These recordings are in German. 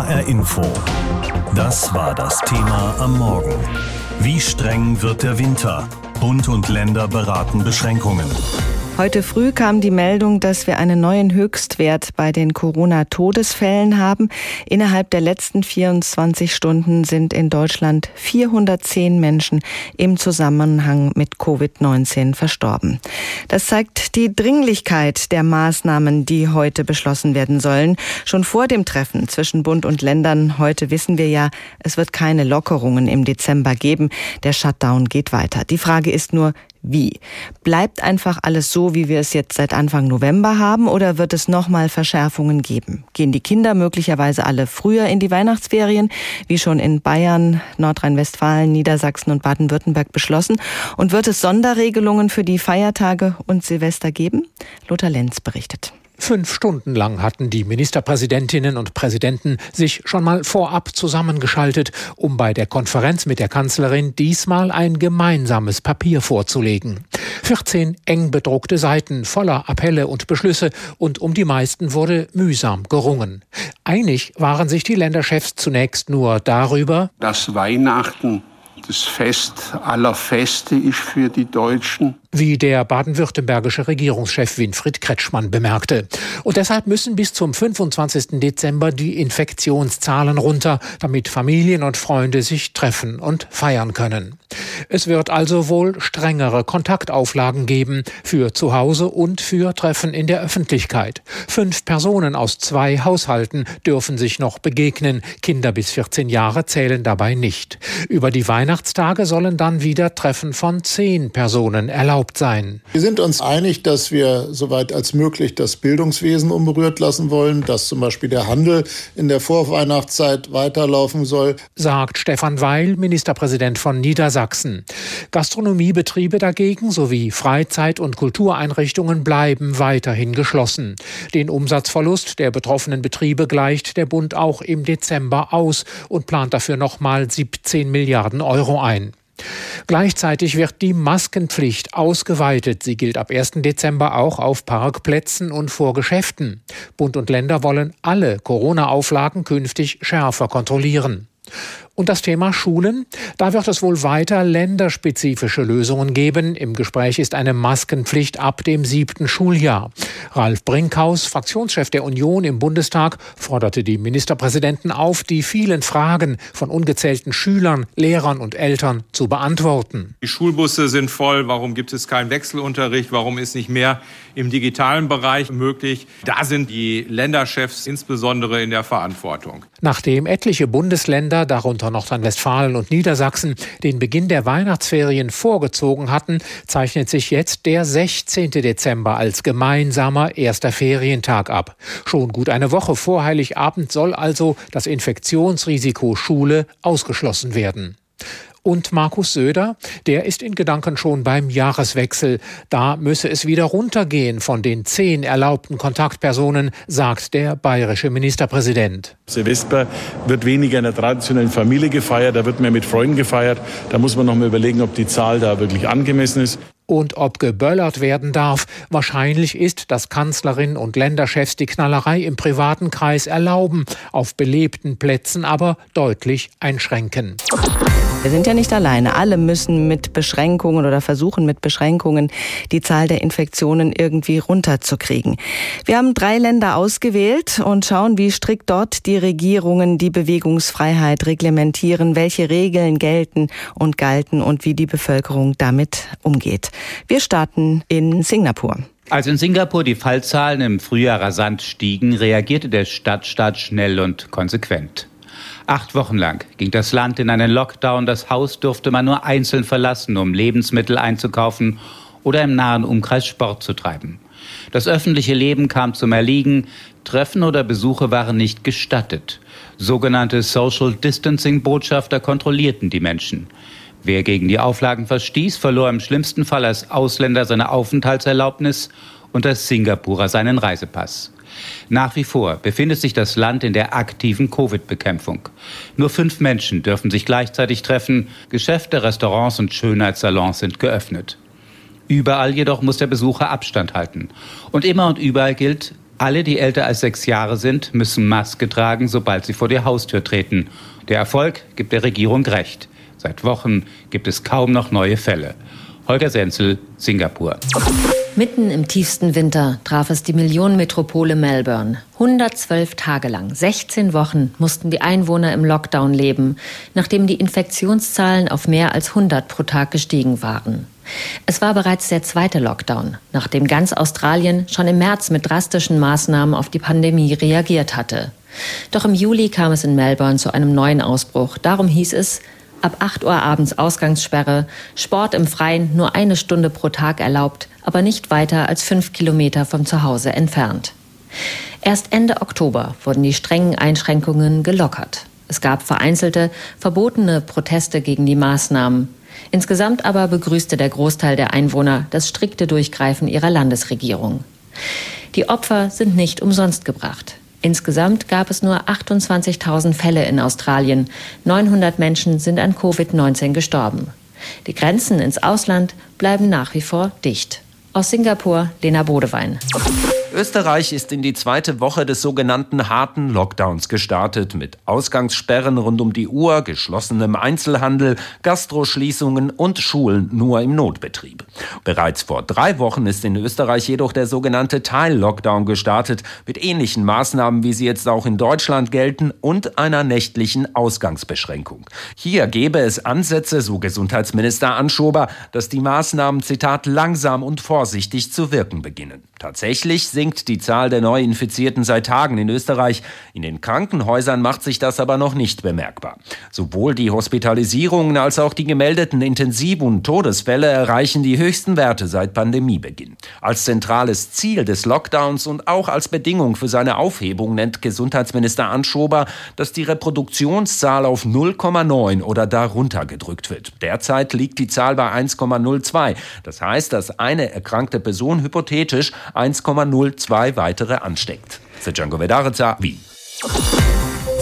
HR Info. Das war das Thema am Morgen. Wie streng wird der Winter? Bund und Länder beraten Beschränkungen. Heute früh kam die Meldung, dass wir einen neuen Höchstwert bei den Corona-Todesfällen haben. Innerhalb der letzten 24 Stunden sind in Deutschland 410 Menschen im Zusammenhang mit Covid-19 verstorben. Das zeigt die Dringlichkeit der Maßnahmen, die heute beschlossen werden sollen. Schon vor dem Treffen zwischen Bund und Ländern heute wissen wir ja, es wird keine Lockerungen im Dezember geben. Der Shutdown geht weiter. Die Frage ist nur, wie? Bleibt einfach alles so, wie wir es jetzt seit Anfang November haben, oder wird es nochmal Verschärfungen geben? Gehen die Kinder möglicherweise alle früher in die Weihnachtsferien, wie schon in Bayern, Nordrhein-Westfalen, Niedersachsen und Baden-Württemberg beschlossen? Und wird es Sonderregelungen für die Feiertage und Silvester geben? Lothar Lenz berichtet. Fünf Stunden lang hatten die Ministerpräsidentinnen und Präsidenten sich schon mal vorab zusammengeschaltet, um bei der Konferenz mit der Kanzlerin diesmal ein gemeinsames Papier vorzulegen. 14 eng bedruckte Seiten voller Appelle und Beschlüsse und um die meisten wurde mühsam gerungen. Einig waren sich die Länderchefs zunächst nur darüber, dass Weihnachten das Fest aller Feste ist für die Deutschen. Wie der baden-württembergische Regierungschef Winfried Kretschmann bemerkte. Und deshalb müssen bis zum 25. Dezember die Infektionszahlen runter, damit Familien und Freunde sich treffen und feiern können. Es wird also wohl strengere Kontaktauflagen geben für zu Hause und für Treffen in der Öffentlichkeit. Fünf Personen aus zwei Haushalten dürfen sich noch begegnen. Kinder bis 14 Jahre zählen dabei nicht. Über die Weihnachtstage sollen dann wieder Treffen von zehn Personen erlaubt sein. Wir sind uns einig, dass wir soweit als möglich das Bildungswesen unberührt lassen wollen, dass zum Beispiel der Handel in der Vorweihnachtszeit weiterlaufen soll, sagt Stefan Weil, Ministerpräsident von Niedersachsen. Gastronomiebetriebe dagegen sowie Freizeit- und Kultureinrichtungen bleiben weiterhin geschlossen. Den Umsatzverlust der betroffenen Betriebe gleicht der Bund auch im Dezember aus und plant dafür nochmal 17 Milliarden Euro ein. Gleichzeitig wird die Maskenpflicht ausgeweitet. Sie gilt ab 1. Dezember auch auf Parkplätzen und vor Geschäften. Bund und Länder wollen alle Corona-Auflagen künftig schärfer kontrollieren. Und das Thema Schulen? Da wird es wohl weiter länderspezifische Lösungen geben. Im Gespräch ist eine Maskenpflicht ab dem siebten Schuljahr. Ralf Brinkhaus, Fraktionschef der Union im Bundestag, forderte die Ministerpräsidenten auf, die vielen Fragen von ungezählten Schülern, Lehrern und Eltern zu beantworten. Die Schulbusse sind voll. Warum gibt es keinen Wechselunterricht? Warum ist nicht mehr im digitalen Bereich möglich? Da sind die Länderchefs insbesondere in der Verantwortung. Nachdem etliche Bundesländer, darunter Nordrhein-Westfalen und Niedersachsen den Beginn der Weihnachtsferien vorgezogen hatten, zeichnet sich jetzt der 16. Dezember als gemeinsamer erster Ferientag ab. Schon gut eine Woche vor Heiligabend soll also das Infektionsrisiko Schule ausgeschlossen werden und Markus Söder, der ist in Gedanken schon beim Jahreswechsel. Da müsse es wieder runtergehen von den zehn erlaubten Kontaktpersonen, sagt der bayerische Ministerpräsident. Silvester wird weniger in der traditionellen Familie gefeiert, da wird mehr mit Freunden gefeiert. Da muss man noch mal überlegen, ob die Zahl da wirklich angemessen ist und ob geböllert werden darf. Wahrscheinlich ist, dass Kanzlerin und Länderchefs die Knallerei im privaten Kreis erlauben, auf belebten Plätzen aber deutlich einschränken. Wir sind ja nicht alleine. Alle müssen mit Beschränkungen oder versuchen mit Beschränkungen die Zahl der Infektionen irgendwie runterzukriegen. Wir haben drei Länder ausgewählt und schauen, wie strikt dort die Regierungen die Bewegungsfreiheit reglementieren, welche Regeln gelten und galten und wie die Bevölkerung damit umgeht. Wir starten in Singapur. Als in Singapur die Fallzahlen im Frühjahr rasant stiegen, reagierte der Stadtstaat schnell und konsequent. Acht Wochen lang ging das Land in einen Lockdown. Das Haus durfte man nur einzeln verlassen, um Lebensmittel einzukaufen oder im nahen Umkreis Sport zu treiben. Das öffentliche Leben kam zum Erliegen. Treffen oder Besuche waren nicht gestattet. Sogenannte Social Distancing Botschafter kontrollierten die Menschen. Wer gegen die Auflagen verstieß, verlor im schlimmsten Fall als Ausländer seine Aufenthaltserlaubnis und als Singapurer seinen Reisepass. Nach wie vor befindet sich das Land in der aktiven Covid-Bekämpfung. Nur fünf Menschen dürfen sich gleichzeitig treffen. Geschäfte, Restaurants und Schönheitssalons sind geöffnet. Überall jedoch muss der Besucher Abstand halten. Und immer und überall gilt, Alle, die älter als sechs Jahre sind, müssen Maske tragen, sobald sie vor die Haustür treten. Der Erfolg gibt der Regierung recht. Seit Wochen gibt es kaum noch neue Fälle. Holger Senzel, Singapur. Mitten im tiefsten Winter traf es die Millionenmetropole Melbourne. 112 Tage lang, 16 Wochen mussten die Einwohner im Lockdown leben, nachdem die Infektionszahlen auf mehr als 100 pro Tag gestiegen waren. Es war bereits der zweite Lockdown, nachdem ganz Australien schon im März mit drastischen Maßnahmen auf die Pandemie reagiert hatte. Doch im Juli kam es in Melbourne zu einem neuen Ausbruch. Darum hieß es, Ab 8 Uhr abends Ausgangssperre, Sport im Freien nur eine Stunde pro Tag erlaubt, aber nicht weiter als fünf Kilometer vom Zuhause entfernt. Erst Ende Oktober wurden die strengen Einschränkungen gelockert. Es gab vereinzelte, verbotene Proteste gegen die Maßnahmen. Insgesamt aber begrüßte der Großteil der Einwohner das strikte Durchgreifen ihrer Landesregierung. Die Opfer sind nicht umsonst gebracht. Insgesamt gab es nur 28.000 Fälle in Australien. 900 Menschen sind an Covid-19 gestorben. Die Grenzen ins Ausland bleiben nach wie vor dicht. Aus Singapur, Lena Bodewein. Österreich ist in die zweite Woche des sogenannten harten Lockdowns gestartet, mit Ausgangssperren rund um die Uhr, geschlossenem Einzelhandel, Gastroschließungen und Schulen nur im Notbetrieb. Bereits vor drei Wochen ist in Österreich jedoch der sogenannte Teil-Lockdown gestartet, mit ähnlichen Maßnahmen, wie sie jetzt auch in Deutschland gelten, und einer nächtlichen Ausgangsbeschränkung. Hier gäbe es Ansätze, so Gesundheitsminister Anschober, dass die Maßnahmen, Zitat, langsam und vorsichtig zu wirken beginnen. Tatsächlich sinkt die Zahl der Neuinfizierten seit Tagen in Österreich. In den Krankenhäusern macht sich das aber noch nicht bemerkbar. Sowohl die Hospitalisierungen als auch die gemeldeten Intensiv- und Todesfälle erreichen die höchsten Werte seit Pandemiebeginn. Als zentrales Ziel des Lockdowns und auch als Bedingung für seine Aufhebung nennt Gesundheitsminister Anschober, dass die Reproduktionszahl auf 0,9 oder darunter gedrückt wird. Derzeit liegt die Zahl bei 1,02. Das heißt, dass eine erkrankte Person hypothetisch 1,02 weitere ansteckt. Django Vedareca, Wien.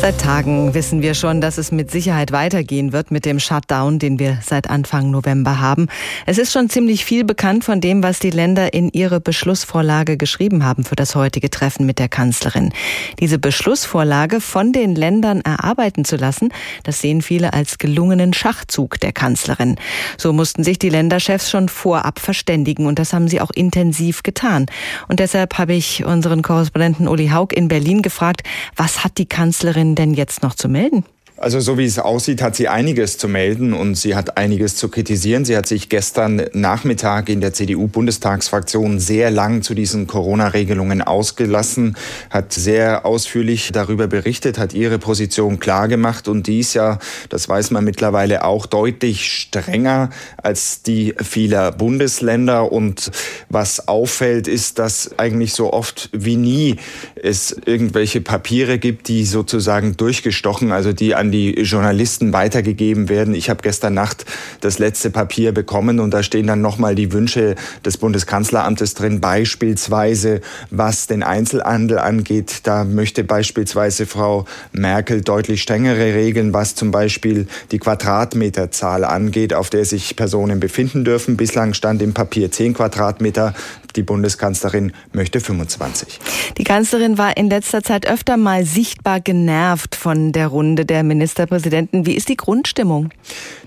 Seit Tagen wissen wir schon, dass es mit Sicherheit weitergehen wird mit dem Shutdown, den wir seit Anfang November haben. Es ist schon ziemlich viel bekannt von dem, was die Länder in ihre Beschlussvorlage geschrieben haben für das heutige Treffen mit der Kanzlerin. Diese Beschlussvorlage von den Ländern erarbeiten zu lassen, das sehen viele als gelungenen Schachzug der Kanzlerin. So mussten sich die Länderchefs schon vorab verständigen und das haben sie auch intensiv getan. Und deshalb habe ich unseren Korrespondenten Uli Haug in Berlin gefragt, was hat die Kanzlerin denn jetzt noch zu melden? Also so wie es aussieht, hat sie einiges zu melden und sie hat einiges zu kritisieren. Sie hat sich gestern Nachmittag in der CDU-Bundestagsfraktion sehr lang zu diesen Corona-Regelungen ausgelassen, hat sehr ausführlich darüber berichtet, hat ihre Position klargemacht und die ist ja, das weiß man mittlerweile auch, deutlich strenger als die vieler Bundesländer. Und was auffällt, ist, dass eigentlich so oft wie nie es irgendwelche Papiere gibt, die sozusagen durchgestochen, also die an an die Journalisten weitergegeben werden. Ich habe gestern Nacht das letzte Papier bekommen und da stehen dann nochmal die Wünsche des Bundeskanzleramtes drin, beispielsweise was den Einzelhandel angeht. Da möchte beispielsweise Frau Merkel deutlich strengere Regeln, was zum Beispiel die Quadratmeterzahl angeht, auf der sich Personen befinden dürfen. Bislang stand im Papier 10 Quadratmeter. Die Bundeskanzlerin möchte 25. Die Kanzlerin war in letzter Zeit öfter mal sichtbar genervt von der Runde der Ministerpräsidenten. Wie ist die Grundstimmung?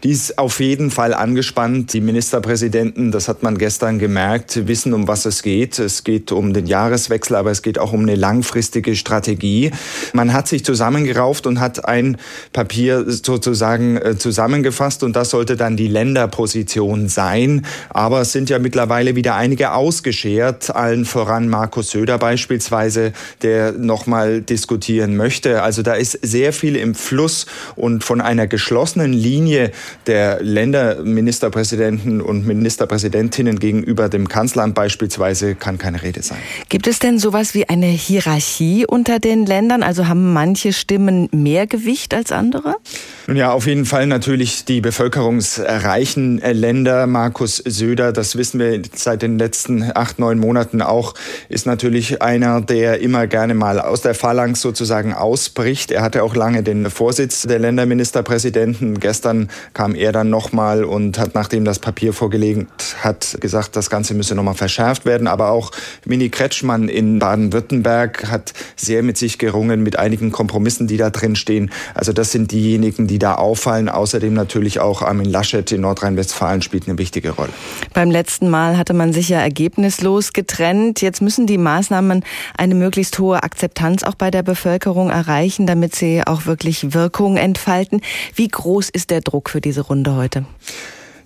Die ist auf jeden Fall angespannt. Die Ministerpräsidenten, das hat man gestern gemerkt, wissen, um was es geht. Es geht um den Jahreswechsel, aber es geht auch um eine langfristige Strategie. Man hat sich zusammengerauft und hat ein Papier sozusagen äh, zusammengefasst und das sollte dann die Länderposition sein. Aber es sind ja mittlerweile wieder einige ausgeschert, allen voran Markus Söder beispielsweise, der nochmal diskutieren möchte. Also da ist sehr viel im Fluss und von einer geschlossenen Linie der Länderministerpräsidenten und Ministerpräsidentinnen gegenüber dem Kanzleramt beispielsweise kann keine Rede sein. Gibt es denn sowas wie eine Hierarchie unter den Ländern? Also haben manche Stimmen mehr Gewicht als andere? Nun ja, auf jeden Fall natürlich die bevölkerungsreichen Länder. Markus Söder, das wissen wir seit den letzten acht, neun Monaten auch, ist natürlich einer, der immer gerne mal aus der Phalanx sozusagen ausbricht. Er hatte auch lange den Vorsitz der Länderministerpräsidenten. Gestern kam er dann nochmal und hat, nachdem das Papier vorgelegt hat, gesagt, das Ganze müsse nochmal verschärft werden. Aber auch Mini Kretschmann in Baden-Württemberg hat sehr mit sich gerungen, mit einigen Kompromissen, die da drin stehen. Also das sind diejenigen, die da auffallen. Außerdem natürlich auch Armin Laschet in Nordrhein-Westfalen spielt eine wichtige Rolle. Beim letzten Mal hatte man sich ja ergebnislos getrennt. Jetzt müssen die Maßnahmen eine möglichst hohe Akzeptanz auch bei der Bevölkerung erreichen, damit sie auch wirklich Wirkung entfalten. Wie groß ist der Druck für diese Runde heute?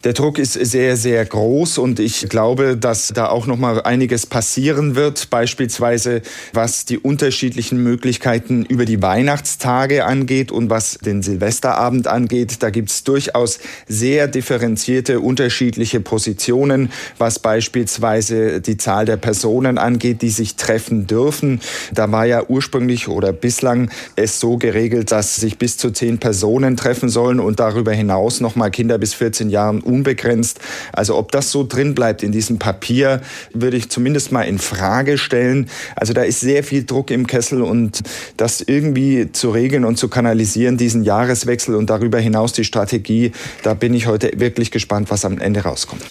Der Druck ist sehr, sehr groß und ich glaube, dass da auch noch mal einiges passieren wird, beispielsweise was die unterschiedlichen Möglichkeiten über die Weihnachtstage angeht und was den Silvesterabend angeht. Da gibt es durchaus sehr differenzierte, unterschiedliche Positionen, was beispielsweise die Zahl der Personen angeht, die sich treffen dürfen. Da war ja ursprünglich oder bislang es so geregelt, dass sich bis zu zehn Personen treffen sollen und darüber hinaus noch mal Kinder bis 14 Jahren unbegrenzt. Also ob das so drin bleibt in diesem Papier, würde ich zumindest mal in Frage stellen. Also da ist sehr viel Druck im Kessel und das irgendwie zu regeln und zu kanalisieren, diesen Jahreswechsel und darüber hinaus die Strategie, da bin ich heute wirklich gespannt, was am Ende rauskommt.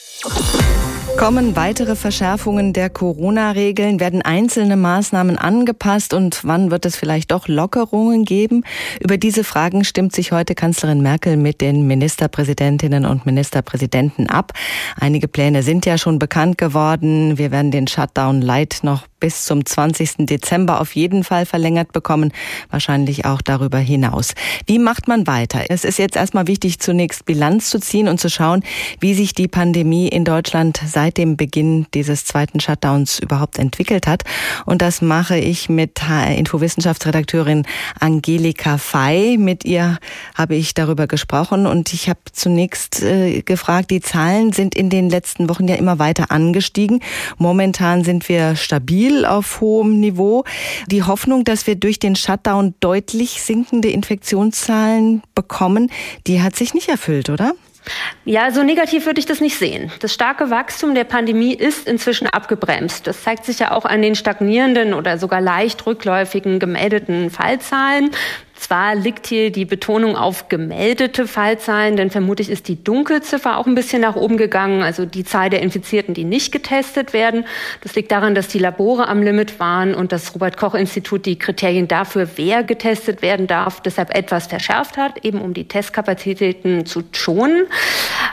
Kommen weitere Verschärfungen der Corona-Regeln? Werden einzelne Maßnahmen angepasst und wann wird es vielleicht doch Lockerungen geben? Über diese Fragen stimmt sich heute Kanzlerin Merkel mit den Ministerpräsidentinnen und Ministerpräsidenten ab. Einige Pläne sind ja schon bekannt geworden. Wir werden den Shutdown Light noch bis zum 20. Dezember auf jeden Fall verlängert bekommen, wahrscheinlich auch darüber hinaus. Wie macht man weiter? Es ist jetzt erstmal wichtig, zunächst Bilanz zu ziehen und zu schauen, wie sich die Pandemie in Deutschland seit dem Beginn dieses zweiten Shutdowns überhaupt entwickelt hat. Und das mache ich mit HR-Info-Wissenschaftsredakteurin Angelika Fey. Mit ihr habe ich darüber gesprochen und ich habe zunächst äh, gefragt, die Zahlen sind in den letzten Wochen ja immer weiter angestiegen. Momentan sind wir stabil auf hohem Niveau. Die Hoffnung, dass wir durch den Shutdown deutlich sinkende Infektionszahlen bekommen, die hat sich nicht erfüllt, oder? Ja, so negativ würde ich das nicht sehen. Das starke Wachstum der Pandemie ist inzwischen abgebremst. Das zeigt sich ja auch an den stagnierenden oder sogar leicht rückläufigen gemeldeten Fallzahlen. Zwar liegt hier die Betonung auf gemeldete Fallzahlen, denn vermutlich ist die Dunkelziffer auch ein bisschen nach oben gegangen, also die Zahl der Infizierten, die nicht getestet werden. Das liegt daran, dass die Labore am Limit waren und das Robert Koch Institut die Kriterien dafür, wer getestet werden darf, deshalb etwas verschärft hat, eben um die Testkapazitäten zu schonen.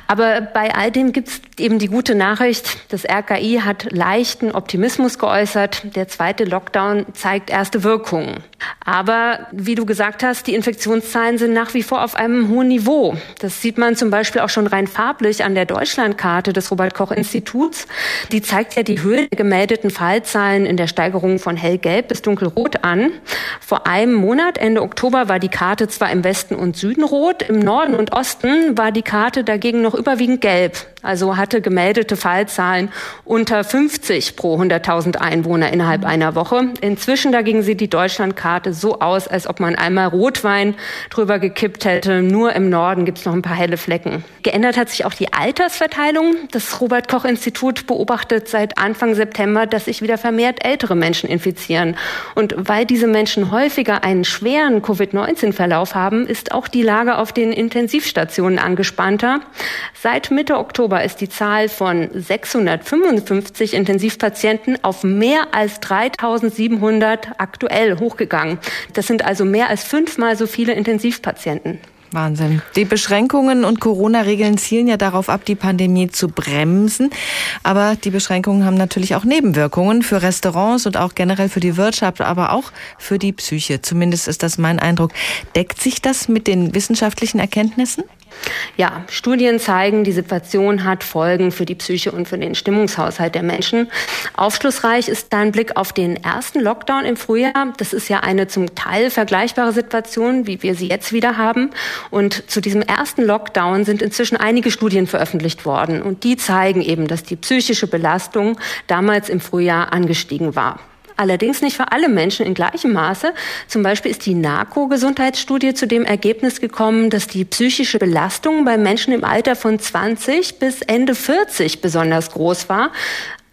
Aber bei all dem gibt es eben die gute Nachricht, das RKI hat leichten Optimismus geäußert. Der zweite Lockdown zeigt erste Wirkungen. Aber wie du gesagt gesagt hast, die Infektionszahlen sind nach wie vor auf einem hohen Niveau. Das sieht man zum Beispiel auch schon rein farblich an der Deutschlandkarte des Robert Koch Instituts. Die zeigt ja die Höhe der gemeldeten Fallzahlen in der Steigerung von hellgelb bis dunkelrot an. Vor einem Monat, Ende Oktober, war die Karte zwar im Westen und Süden rot, im Norden und Osten war die Karte dagegen noch überwiegend gelb. Also hatte gemeldete Fallzahlen unter 50 pro 100.000 Einwohner innerhalb einer Woche. Inzwischen dagegen sieht die Deutschlandkarte so aus, als ob man einmal Rotwein drüber gekippt hätte. Nur im Norden gibt es noch ein paar helle Flecken. Geändert hat sich auch die Altersverteilung. Das Robert Koch Institut beobachtet seit Anfang September, dass sich wieder vermehrt ältere Menschen infizieren. Und weil diese Menschen häufiger einen schweren Covid-19-Verlauf haben, ist auch die Lage auf den Intensivstationen angespannter. Seit Mitte Oktober ist die Zahl von 655 Intensivpatienten auf mehr als 3700 aktuell hochgegangen. Das sind also mehr als fünfmal so viele Intensivpatienten. Wahnsinn. Die Beschränkungen und Corona-Regeln zielen ja darauf ab, die Pandemie zu bremsen. Aber die Beschränkungen haben natürlich auch Nebenwirkungen für Restaurants und auch generell für die Wirtschaft, aber auch für die Psyche. Zumindest ist das mein Eindruck. Deckt sich das mit den wissenschaftlichen Erkenntnissen? Ja, Studien zeigen, die Situation hat Folgen für die Psyche und für den Stimmungshaushalt der Menschen. Aufschlussreich ist dein Blick auf den ersten Lockdown im Frühjahr. Das ist ja eine zum Teil vergleichbare Situation, wie wir sie jetzt wieder haben. Und zu diesem ersten Lockdown sind inzwischen einige Studien veröffentlicht worden. Und die zeigen eben, dass die psychische Belastung damals im Frühjahr angestiegen war. Allerdings nicht für alle Menschen in gleichem Maße. Zum Beispiel ist die NARCO-Gesundheitsstudie zu dem Ergebnis gekommen, dass die psychische Belastung bei Menschen im Alter von 20 bis Ende 40 besonders groß war.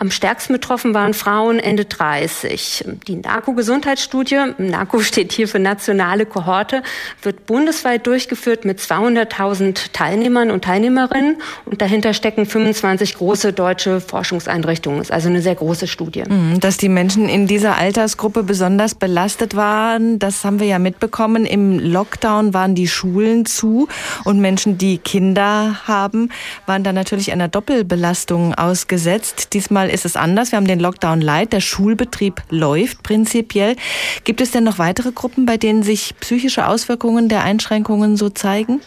Am stärksten betroffen waren Frauen Ende 30. Die NARCO-Gesundheitsstudie, NARCO steht hier für nationale Kohorte, wird bundesweit durchgeführt mit 200.000 Teilnehmern und Teilnehmerinnen und dahinter stecken 25 große deutsche Forschungseinrichtungen. Ist also eine sehr große Studie. Mhm, dass die Menschen in dieser Altersgruppe besonders belastet waren, das haben wir ja mitbekommen. Im Lockdown waren die Schulen zu und Menschen, die Kinder haben, waren dann natürlich einer Doppelbelastung ausgesetzt. Diesmal Mal ist es anders. Wir haben den Lockdown Light. Der Schulbetrieb läuft prinzipiell. Gibt es denn noch weitere Gruppen, bei denen sich psychische Auswirkungen der Einschränkungen so zeigen?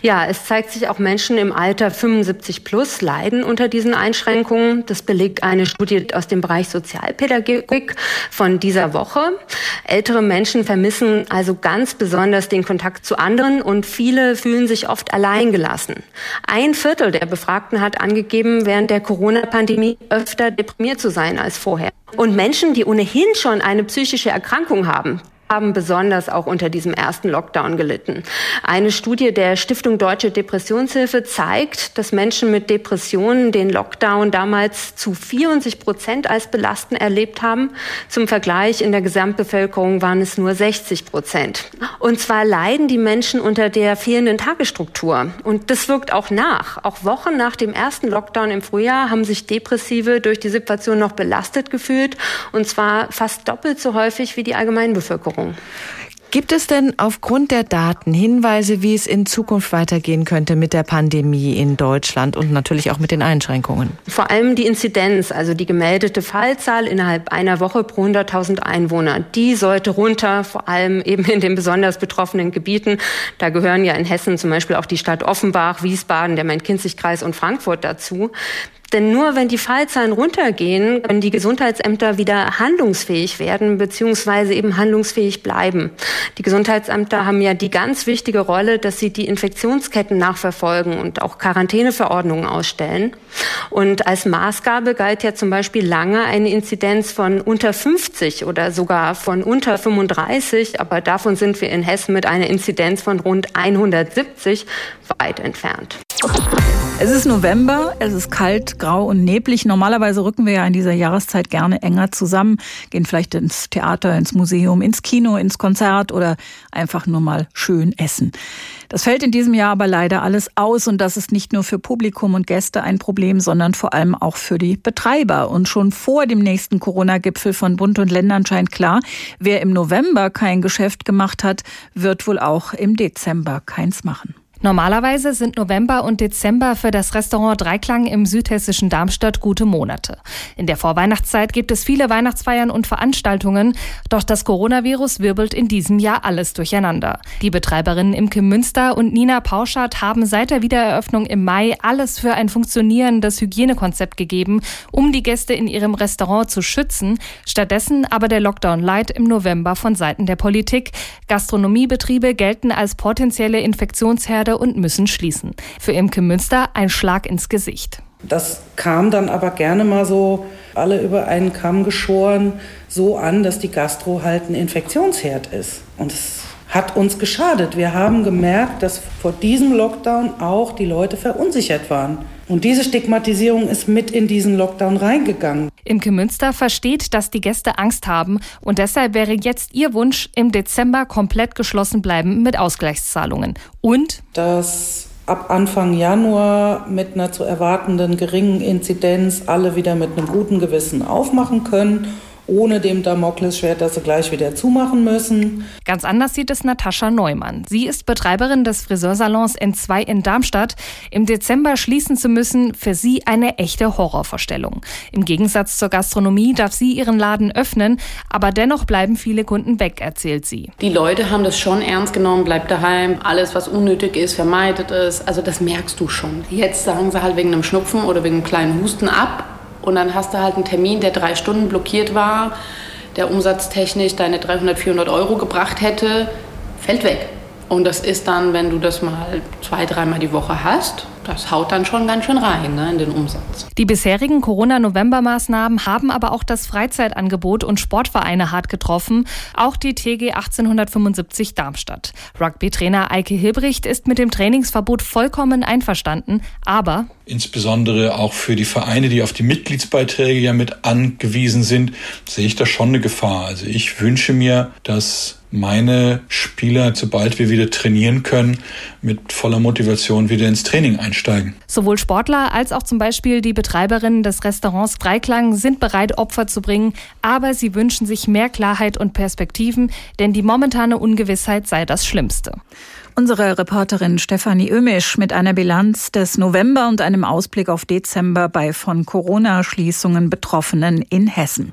Ja, es zeigt sich auch Menschen im Alter 75 plus leiden unter diesen Einschränkungen. Das belegt eine Studie aus dem Bereich Sozialpädagogik von dieser Woche. Ältere Menschen vermissen also ganz besonders den Kontakt zu anderen und viele fühlen sich oft alleingelassen. Ein Viertel der Befragten hat angegeben, während der Corona-Pandemie öfter deprimiert zu sein als vorher. Und Menschen, die ohnehin schon eine psychische Erkrankung haben, haben besonders auch unter diesem ersten Lockdown gelitten. Eine Studie der Stiftung Deutsche Depressionshilfe zeigt, dass Menschen mit Depressionen den Lockdown damals zu 74 Prozent als belastend erlebt haben. Zum Vergleich in der Gesamtbevölkerung waren es nur 60 Prozent. Und zwar leiden die Menschen unter der fehlenden Tagesstruktur. Und das wirkt auch nach. Auch Wochen nach dem ersten Lockdown im Frühjahr haben sich Depressive durch die Situation noch belastet gefühlt. Und zwar fast doppelt so häufig wie die Allgemeinbevölkerung. Bevölkerung. Gibt es denn aufgrund der Daten Hinweise, wie es in Zukunft weitergehen könnte mit der Pandemie in Deutschland und natürlich auch mit den Einschränkungen? Vor allem die Inzidenz, also die gemeldete Fallzahl innerhalb einer Woche pro 100.000 Einwohner, die sollte runter, vor allem eben in den besonders betroffenen Gebieten. Da gehören ja in Hessen zum Beispiel auch die Stadt Offenbach, Wiesbaden, der Main-Kinzig-Kreis und Frankfurt dazu. Denn nur wenn die Fallzahlen runtergehen, können die Gesundheitsämter wieder handlungsfähig werden beziehungsweise eben handlungsfähig bleiben. Die Gesundheitsämter haben ja die ganz wichtige Rolle, dass sie die Infektionsketten nachverfolgen und auch Quarantäneverordnungen ausstellen. Und als Maßgabe galt ja zum Beispiel lange eine Inzidenz von unter 50 oder sogar von unter 35. Aber davon sind wir in Hessen mit einer Inzidenz von rund 170 weit entfernt. Es ist November, es ist kalt, grau und neblig. Normalerweise rücken wir ja in dieser Jahreszeit gerne enger zusammen, gehen vielleicht ins Theater, ins Museum, ins Kino, ins Konzert oder einfach nur mal schön essen. Das fällt in diesem Jahr aber leider alles aus und das ist nicht nur für Publikum und Gäste ein Problem, sondern vor allem auch für die Betreiber. Und schon vor dem nächsten Corona-Gipfel von Bund und Ländern scheint klar, wer im November kein Geschäft gemacht hat, wird wohl auch im Dezember keins machen. Normalerweise sind November und Dezember für das Restaurant Dreiklang im südhessischen Darmstadt gute Monate. In der Vorweihnachtszeit gibt es viele Weihnachtsfeiern und Veranstaltungen, doch das Coronavirus wirbelt in diesem Jahr alles durcheinander. Die Betreiberinnen Imke Münster und Nina Pauschert haben seit der Wiedereröffnung im Mai alles für ein funktionierendes Hygienekonzept gegeben, um die Gäste in ihrem Restaurant zu schützen. Stattdessen aber der Lockdown Light im November von Seiten der Politik. Gastronomiebetriebe gelten als potenzielle Infektionsherde Schublade und müssen schließen. Für Imke Münster ein Schlag ins Gesicht. Das kam dann aber gerne mal so alle über einen Kamm geschoren so an, dass die Gastro halt ein Infektionsherd ist. Und es hat uns geschadet. Wir haben gemerkt, dass vor diesem Lockdown auch die Leute verunsichert waren. Und diese Stigmatisierung ist mit in diesen Lockdown reingegangen. Imke Münster versteht, dass die Gäste Angst haben und deshalb wäre jetzt ihr Wunsch, im Dezember komplett geschlossen bleiben mit Ausgleichszahlungen. Und dass ab Anfang Januar mit einer zu erwartenden geringen Inzidenz alle wieder mit einem guten Gewissen aufmachen können ohne dem Damoklesschwert, dass sie gleich wieder zumachen müssen. Ganz anders sieht es Natascha Neumann. Sie ist Betreiberin des Friseursalons N2 in Darmstadt. Im Dezember schließen zu müssen, für sie eine echte Horrorvorstellung. Im Gegensatz zur Gastronomie darf sie ihren Laden öffnen, aber dennoch bleiben viele Kunden weg, erzählt sie. Die Leute haben das schon ernst genommen, bleibt daheim, alles was unnötig ist, vermeidet es. Also das merkst du schon. Jetzt sagen sie halt wegen einem Schnupfen oder wegen einem kleinen Husten ab und dann hast du halt einen Termin, der drei Stunden blockiert war, der umsatztechnisch deine 300, 400 Euro gebracht hätte, fällt weg. Und das ist dann, wenn du das mal zwei, dreimal die Woche hast, das haut dann schon ganz schön rein ne, in den Umsatz. Die bisherigen Corona-November-Maßnahmen haben aber auch das Freizeitangebot und Sportvereine hart getroffen, auch die TG 1875 Darmstadt. Rugby-Trainer Eike Hilbricht ist mit dem Trainingsverbot vollkommen einverstanden, aber insbesondere auch für die Vereine, die auf die Mitgliedsbeiträge ja mit angewiesen sind, sehe ich da schon eine Gefahr. Also ich wünsche mir, dass meine Spieler, sobald wir wieder trainieren können, mit voller Motivation wieder ins Training einsteigen. Sowohl Sportler als auch zum Beispiel die Betreiberinnen des Restaurants Dreiklang sind bereit, Opfer zu bringen, aber sie wünschen sich mehr Klarheit und Perspektiven, denn die momentane Ungewissheit sei das Schlimmste. Unsere Reporterin Stefanie Ömisch mit einer Bilanz des November und einem Ausblick auf Dezember bei von Corona-Schließungen Betroffenen in Hessen.